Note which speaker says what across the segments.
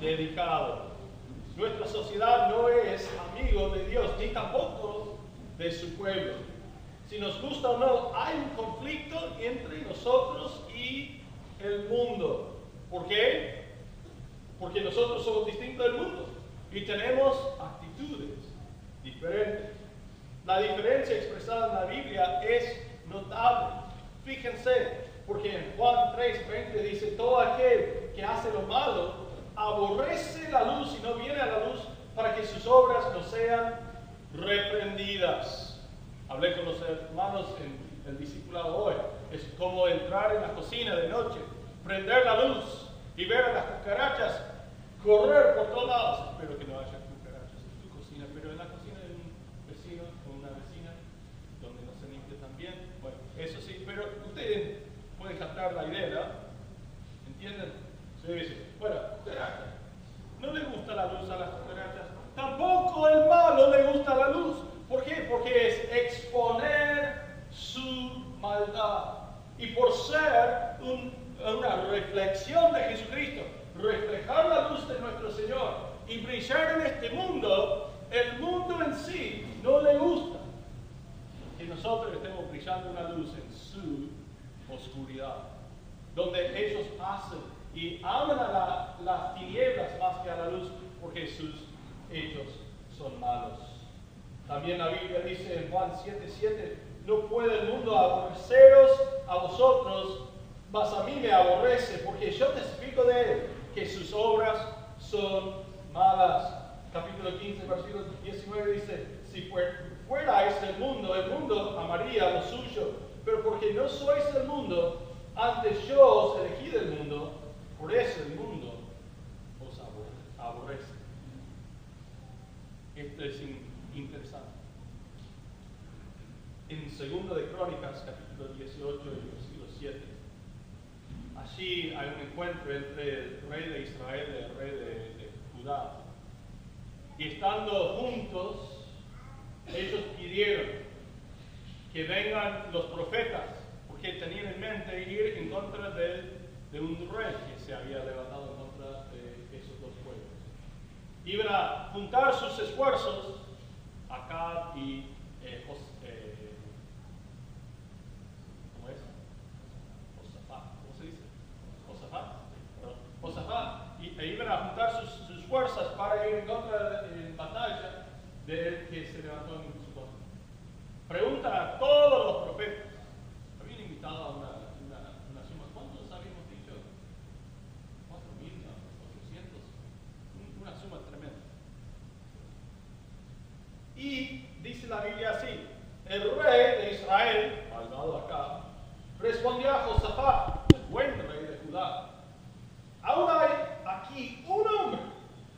Speaker 1: dedicado. Nuestra sociedad no es amigo de Dios, ni tampoco de su pueblo. Si nos gusta o no, hay un conflicto entre nosotros y el mundo. ¿Por qué? Porque nosotros somos distintos del mundo y tenemos actitudes diferentes. La diferencia expresada en la Biblia es notable. Fíjense, porque en Juan 3:20 dice, todo aquel que hace lo malo aborrece la luz y no viene a la luz para que sus obras no sean reprendidas. Hablé con los hermanos en el discipulado hoy. Es como entrar en la cocina de noche, prender la luz y ver a las cucarachas correr por todos lados. Espero que no haya cucarachas en tu cocina, pero en la cocina de un vecino o una vecina donde no se limpia también. Bueno, eso sí, pero ustedes pueden captar la idea, ¿no? ¿Entienden? Se dice, bueno, cucarachas. No le gusta Tampoco el malo le gusta la luz. ¿Por qué? Porque es exponer su maldad. Y por ser una reflexión de Jesucristo, reflejar la luz de nuestro Señor y brillar en este mundo, el mundo en sí no le gusta que nosotros estemos brillando una luz en su oscuridad, donde ellos hacen y aman a las tinieblas más que a la luz, porque sus hechos son malos. También la Biblia dice en Juan 7:7, no puede el mundo aborreceros a vosotros, mas a mí me aborrece, porque yo testifico de él que sus obras son malas. Capítulo 15, versículo 19 dice, si fuerais del mundo, el mundo amaría lo suyo, pero porque no sois del mundo, antes yo os elegí del mundo, por eso el mundo os aborrece. Esto es interesante. En segundo de Crónicas, capítulo 18 y versículo 7, allí hay un encuentro entre el rey de Israel y el rey de, Judá. Y estando juntos, ellos pidieron que vengan los profetas, porque tenían en mente ir en contra de, de un rey que se había levantado en contra de esos dos pueblos. Iban a juntar sus esfuerzos Acá y eh, eh, ¿cómo es? Josafat, ¿cómo se dice? Josafat, Josafat, y e iban a juntar sus, sus, fuerzas para ir en contra de batalla del que se levantó en Preguntan a todos los profetas, habían invitado a una, una, una suma, ¿cuántos habíamos dicho? ¿Cuatro mil, cuatrocientos? Una suma tremenda. Y dice la Biblia así, el rey de Israel, malvado acá, respondió a Josafat, el buen rey de Judá, aún hay aquí un hombre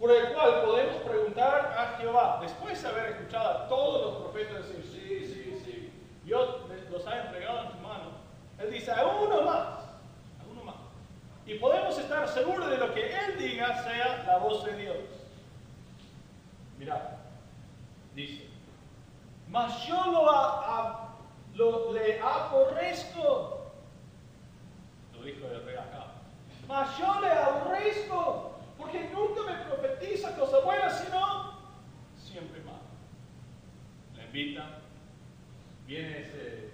Speaker 1: por el cual podemos preguntar a Jehová, después de haber escuchado a todos los profetas decir, sí, sí, sí, Dios los ha entregado en tu mano, él dice, a uno más, a uno más. Y podemos estar seguros de lo que él diga sea la voz de Dios. Mirad, dice, mas yo lo, le aborrezco. Lo dijo el rey acá. Mas yo le aborrezco, porque nunca me profetiza cosas buenas, sino siempre mal. Le invita, viene ese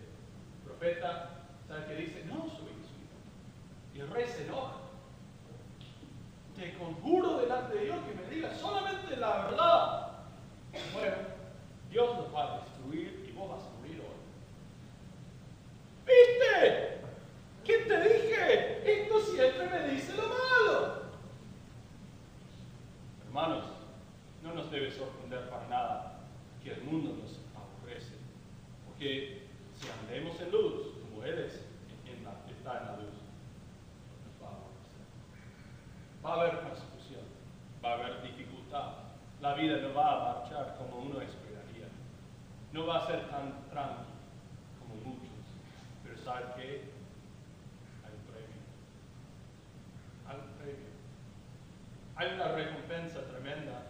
Speaker 1: profeta, ¿sabe qué dice? No soy su Y el rey se enoja. Te conjuro delante de Dios que me diga solamente la verdad. Bueno, Dios nos va a destruir y vos vas a morir hoy. ¿Viste? ¿Qué te dije? Esto siempre me dice lo malo. Hermanos, no nos debe sorprender para nada que el mundo nos aborrece. Porque si andemos en luz, como Él está en la luz, nos va a aborrecer. Va a haber persecución, va a haber dificultad la vida no va a marchar como uno esperaría. No va a ser tan tranquilo como muchos. Pero ¿sabe qué? Hay un premio. Hay premio. Hay una recompensa tremenda.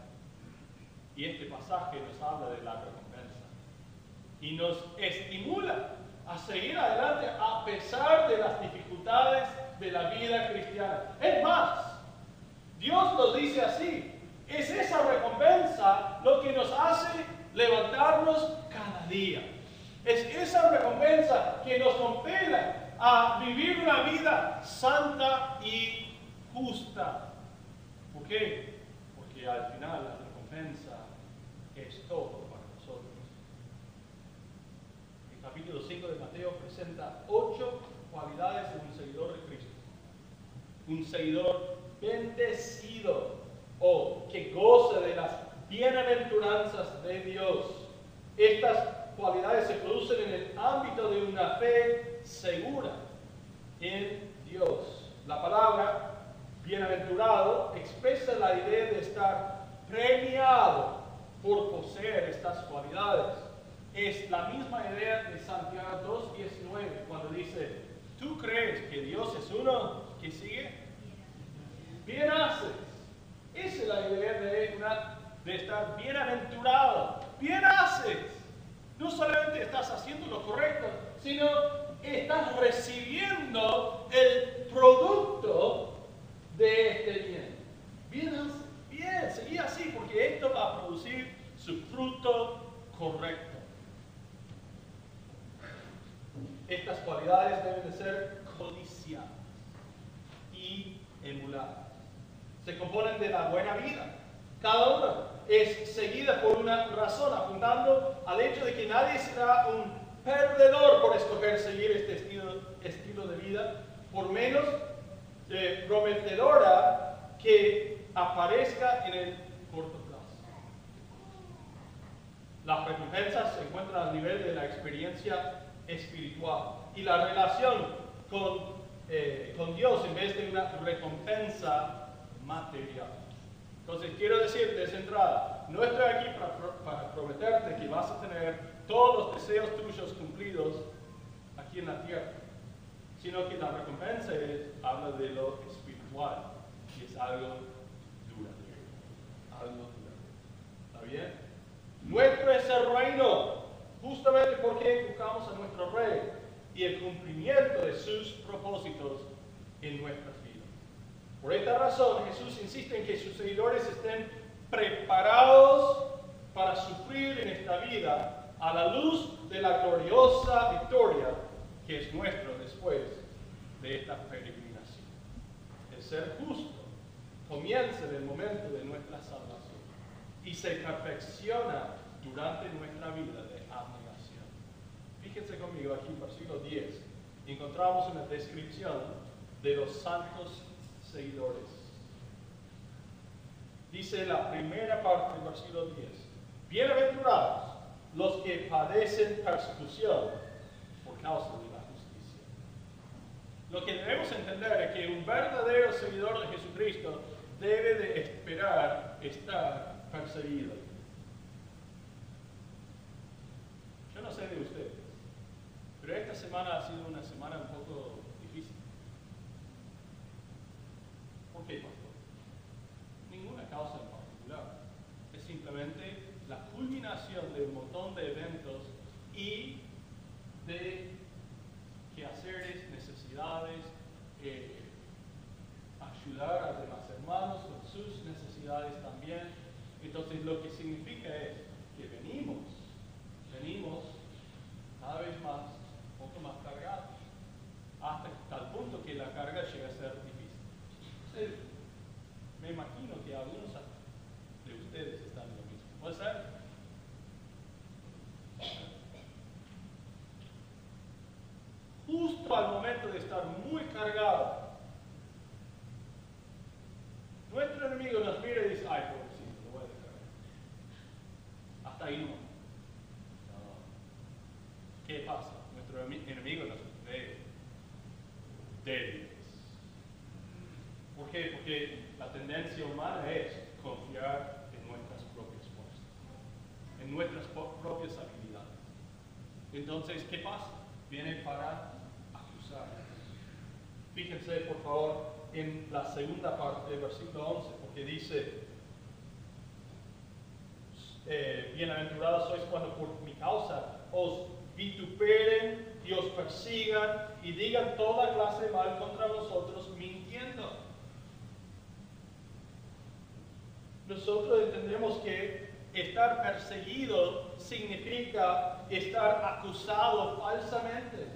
Speaker 1: Y este pasaje nos habla de la recompensa. Y nos estimula a seguir adelante a pesar de las dificultades de la vida cristiana. Es más, Dios nos dice así. Es esa recompensa lo que nos hace levantarnos cada día. Es esa recompensa que nos compela a vivir una vida santa y justa. ¿Por qué? Porque al final la recompensa es todo para nosotros. El capítulo 5 de Mateo presenta ocho cualidades de un seguidor de Cristo. Un seguidor bendecido o que goce de las bienaventuranzas de Dios. Estas cualidades se producen en el ámbito de una fe segura en Dios. La palabra bienaventurado expresa la idea de estar premiado por poseer estas cualidades. Es la misma idea de Santiago 2.19 cuando dice, ¿tú crees que Dios es uno que sigue? Bien haces. Esa es la idea de, de estar bienaventurado. Bien haces. No solamente estás haciendo lo correcto, sino estás recibiendo el producto de este bien. Bien haces. Bien, seguí así porque esto va a producir su fruto correcto. Estas cualidades deben de ser codiciadas y emuladas. Se componen de la buena vida. Cada una es seguida por una razón, apuntando al hecho de que nadie será un perdedor por escoger seguir este estilo, estilo de vida, por menos eh, prometedora que aparezca en el corto plazo. Las recompensas se encuentran al nivel de la experiencia espiritual y la relación con, eh, con Dios en vez de una recompensa material. Entonces quiero decirte de entrada, no estoy aquí para, para prometerte que vas a tener todos los deseos tuyos cumplidos aquí en la tierra, sino que la recompensa es, habla de lo espiritual, y es algo. ¿Está bien? Nuestro es el reino, justamente porque buscamos a nuestro rey y el cumplimiento de sus propósitos en nuestras vidas. Por esta razón, Jesús insiste en que sus seguidores estén preparados para sufrir en esta vida a la luz de la gloriosa victoria que es nuestro después de esta peregrinación. El ser justo comienza en el momento de nuestra salvación y se perfecciona durante nuestra vida de abnegación. Fíjense conmigo aquí versículo 10. Encontramos una descripción de los santos seguidores. Dice la primera parte del versículo 10. Bienaventurados los que padecen persecución por causa de la justicia. Lo que debemos entender es que un verdadero seguidor de Jesucristo debe de esperar estar perseguido. Yo no sé de ustedes, pero esta semana ha sido una semana un poco difícil. ¿Por qué, pastor? Ninguna causa en particular. Es simplemente la culminación de un montón de eventos y de quehaceres, necesidades, eh, ayudar a los demás hermanos con también. Entonces lo que significa es que venimos, venimos cada vez más, un poco más cargados, hasta tal punto que la carga llega a ser difícil. me imagino que algunos de ustedes están lo mismo. ¿Puede ser? Justo al momento de estar muy cargado, nuestro enemigo nos mira y dice, ay, pobrecito, lo voy a dejar. Hasta ¿Qué pasa? Nuestro enemigo nos ve débiles. ¿Por qué? Porque la tendencia humana es confiar en nuestras propias fuerzas, en nuestras propias habilidades. Entonces, ¿qué pasa? Viene para acusar. Fíjense, por favor, en la segunda parte del versículo 11, porque dice, eh, bienaventurados sois cuando por mi causa os vituperen y os persigan y digan toda clase de mal contra vosotros mintiendo. nosotros entendemos que estar perseguido significa estar acusado falsamente.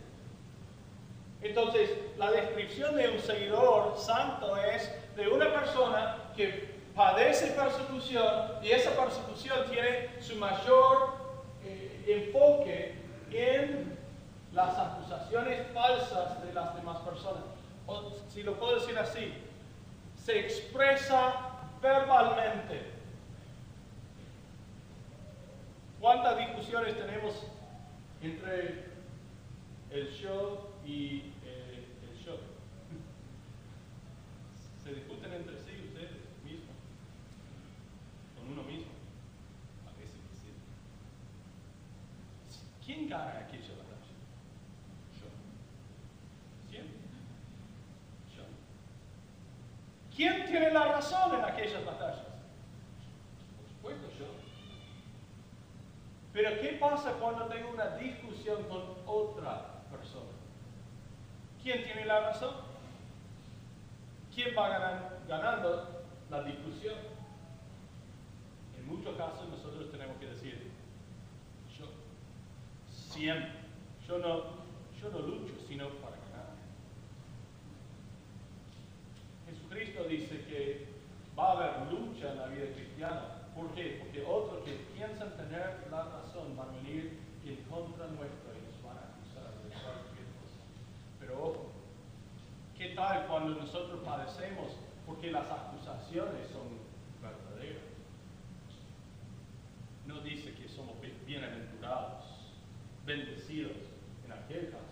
Speaker 1: Entonces, la descripción de un seguidor santo es de una persona que padece persecución y esa persecución tiene su mayor eh, enfoque en las acusaciones falsas de las demás personas. Si lo puedo decir así, se expresa verbalmente. ¿Cuántas discusiones tenemos entre el show y eh, el show? Se discuten entre sí ustedes mismos, con uno mismo. A veces sí. ¿Quién gana aquella batalla? Yo. Siempre. Yo. ¿Quién tiene la razón en aquellas batallas? Por supuesto yo. Pero ¿qué pasa cuando tengo una discusión con otra persona? ¿Quién tiene la razón? ¿Quién va ganan- ganando la discusión? En muchos casos nosotros tenemos que decir, siempre, yo no, yo no lucho sino para ganar. Jesucristo dice que va a haber lucha en la vida cristiana. ¿Por qué? Porque otros que piensan tener la razón van a venir en contra nuestra y nos van a acusar de cualquier cosa. Pero ojo, ¿qué tal cuando nosotros padecemos porque las acusaciones son verdaderas? No dice que somos bi- bienaventurados, bendecidos en aquel caso.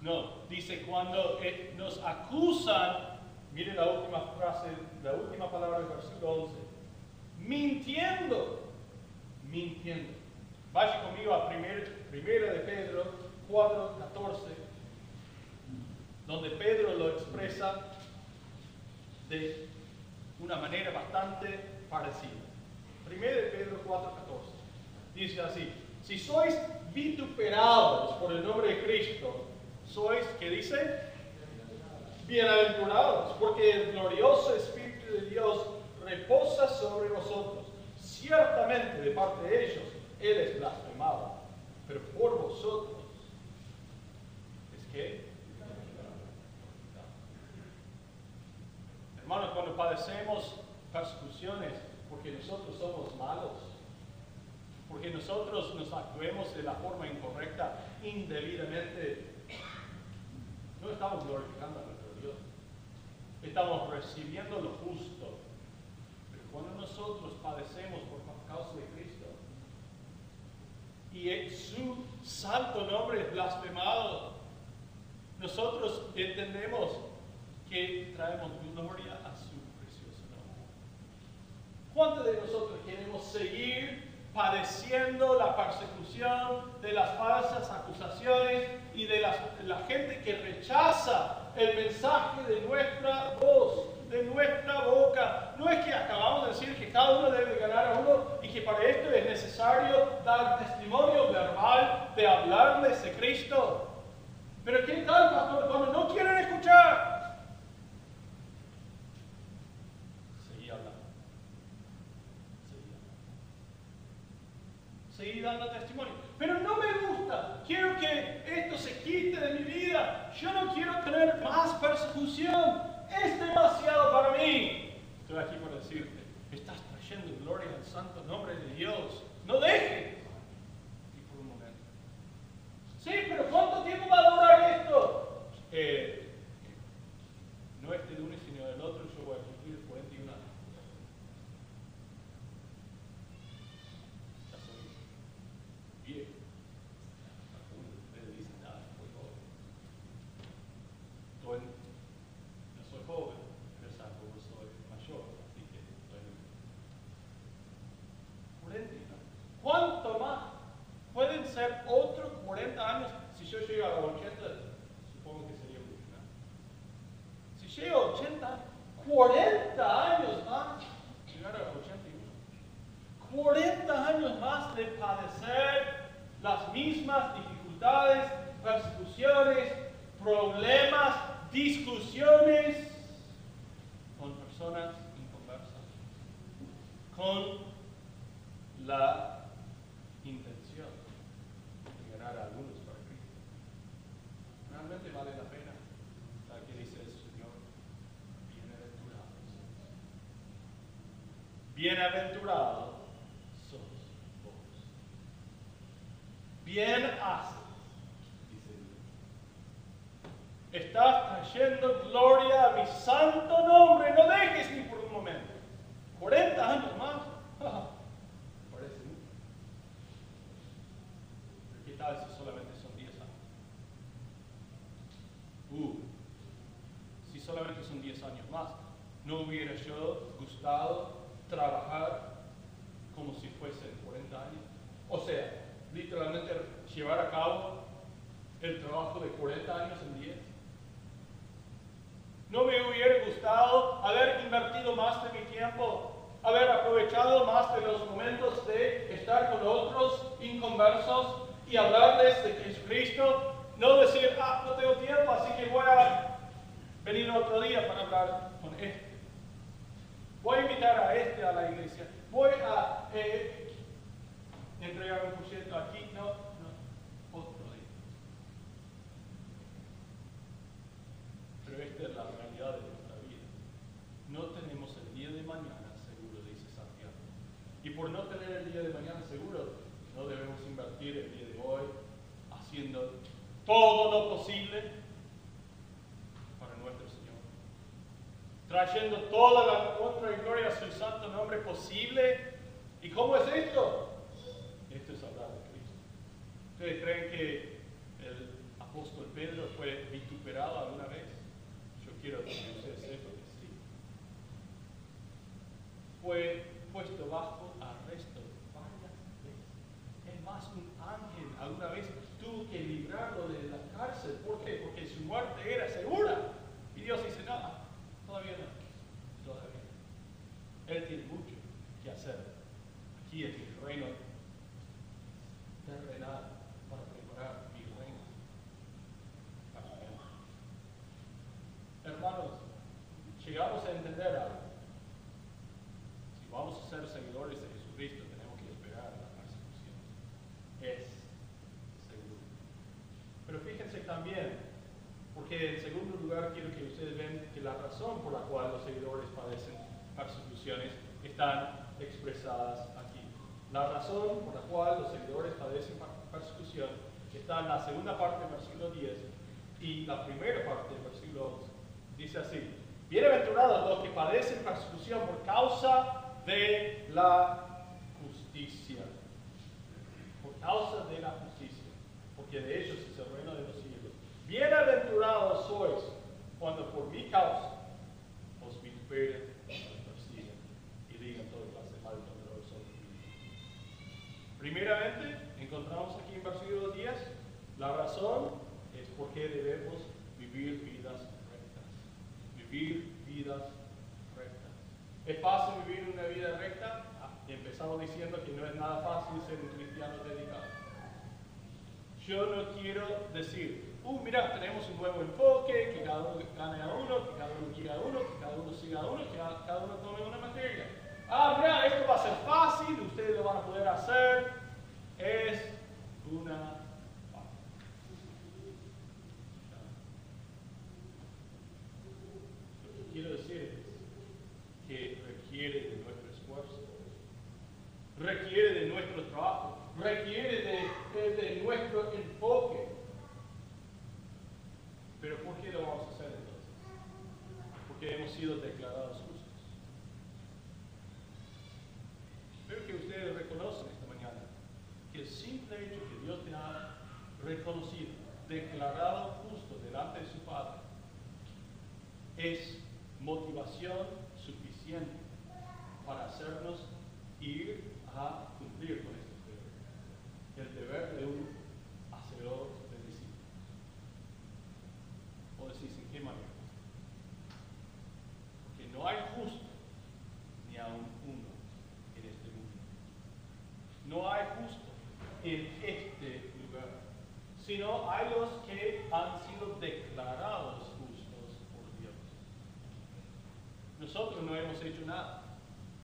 Speaker 1: No, dice cuando eh, nos acusan, mire la última frase, la última palabra del versículo 11, mintiendo, mintiendo. Vaya conmigo a 1 primera de Pedro 4, 14, donde Pedro lo expresa de una manera bastante parecida. 1 de Pedro 4, 14. Dice así, si sois vituperados por el nombre de Cristo, sois, ¿qué dice? Bienaventurados, porque el glorioso Espíritu de Dios reposa sobre vosotros. Ciertamente de parte de ellos, Él es blasfemado, pero por vosotros es que Hermanos, cuando padecemos persecuciones porque nosotros somos malos, porque nosotros nos actuemos de la forma incorrecta, indebidamente, no estamos glorificando a nuestro Dios. Estamos recibiendo lo justo. Pero cuando nosotros padecemos por causa de Cristo y su santo nombre es blasfemado, nosotros entendemos que traemos gloria a su precioso nombre. ¿Cuántos de nosotros queremos seguir padeciendo la persecución de las falsas acusaciones y de las- la gente que rechaza el mensaje de nuestra voz, de nuestra boca? No es que acabamos de decir que cada uno debe ganar a uno y que para esto es necesario dar testimonio verbal de hablarles de Cristo. Pero ¿qué tal, pastor, cuando no quieren escuchar? Seguí dando testimonio. Pero no me gusta. Quiero que esto se quite de mi vida. Yo no quiero tener más persecución. Es demasiado para mí. Estoy aquí para decirte, estás trayendo gloria al santo nombre de Dios. No dejes. Y por un momento. Sí, pero ¿cuánto tiempo va a durar esto? Eh, no este lunes, sino el otro, yo voy a cumplir 41 años. Ya soy viejo. Algunos de ustedes dicen, nada, soy joven. Estoy- no soy joven, pero tampoco soy mayor, así que estoy en 40 años. ¿Cuánto más? Ser otros 40 años. Si yo llego a los 80, supongo que sería mucho más. Si llego a 80, 40 años más, llegar a 81. 40 años más de padecer las mismas dificultades, persecuciones, problemas, discusiones con personas inconversas, con la intención de ganar a algunos para Cristo. Realmente vale la pena. ¿Sabe qué dice el Señor? Bienaventurados. Bienaventurados sos vos. Bien haces, dice Dios. Estás trayendo gloria a mi santo nombre. No dejes ni por un momento. 40 años más. Parece mucho. Pero ¿qué tal si solamente son 10 años? Uh, si solamente son 10 años más, ¿no hubiera yo gustado trabajar como si fuesen 40 años? O sea, literalmente llevar a cabo el trabajo de 40 años en 10. ¿No me hubiera gustado haber invertido más de mi tiempo, haber aprovechado más de los momentos de estar con otros inconversos y hablarles de Jesucristo? No decir, ah, no tengo tiempo, así que voy a venir otro día para hablar con este. Voy a invitar a este a la iglesia. Voy a eh, entregar un proyecto aquí. No, no, otro día. Pero esta es la realidad de nuestra vida. No tenemos el día de mañana seguro, dice Santiago. Y por no tener el día de mañana seguro, no debemos invertir el día de hoy haciendo todo lo posible para nuestro Señor. Trayendo toda la honra y gloria a su santo nombre posible. ¿Y cómo es esto? Esto es hablar de Cristo. ¿Ustedes creen que el apóstol Pedro fue vituperado alguna vez? Yo quiero que ustedes sepan que sí. Fue puesto bajo arresto varias veces. Es más, un ángel alguna vez tuvo que librarlo de la cárcel. ¿Por qué? Porque su muerte era segura. Y Dios dice, no, todavía no. Todavía. Él tiene mucho que hacer aquí en el reino terrenal para preparar mi reino. para él. Hermanos, llegamos a entender algo. Si vamos a ser seguidores de Jesucristo, tenemos que esperar la persecución. Es seguro. Pero fíjense también, porque en segundo lugar quiero que ustedes vean que la razón por la cual los seguidores padecen persecuciones están expresadas aquí. La razón por la cual los seguidores padecen persecución está en la segunda parte del versículo 10 y la primera parte del versículo 11. Dice así, bienaventurados los que padecen persecución por causa de la justicia. Por causa de la justicia. Porque de ellos es el reino de los cielos. Bienaventurados sois cuando por mi causa os vituperen, os persiguen y digan todo clase de mal contra vosotros. Primeramente, encontramos aquí en versículo 10, la razón es porque debemos vivir vidas rectas. Vivir vidas rectas. ¿Es fácil vivir una vida recta? Ah, empezamos diciendo que no es nada fácil ser un cristiano dedicado. Yo no quiero decir, uh, mira, tenemos un nuevo enfoque, que cada uno gane a uno, que cada uno quiera a uno, que cada uno siga a uno, que cada uno tome una materia. Ah, mira, esto va a ser fácil, ustedes lo van a poder hacer. Es una Lo que quiero decir es que requiere de nuestro esfuerzo, requiere de nuestro trabajo, requiere de, de- de nuestro enfoque. Pero ¿por qué lo vamos a hacer entonces? Porque hemos sido declarados justos. Espero que ustedes reconocen esta mañana que el simple hecho que Dios te ha reconocido, declarado justo delante de su Padre, es motivación suficiente para hacernos ir a cumplir con este deber. El deber de un up.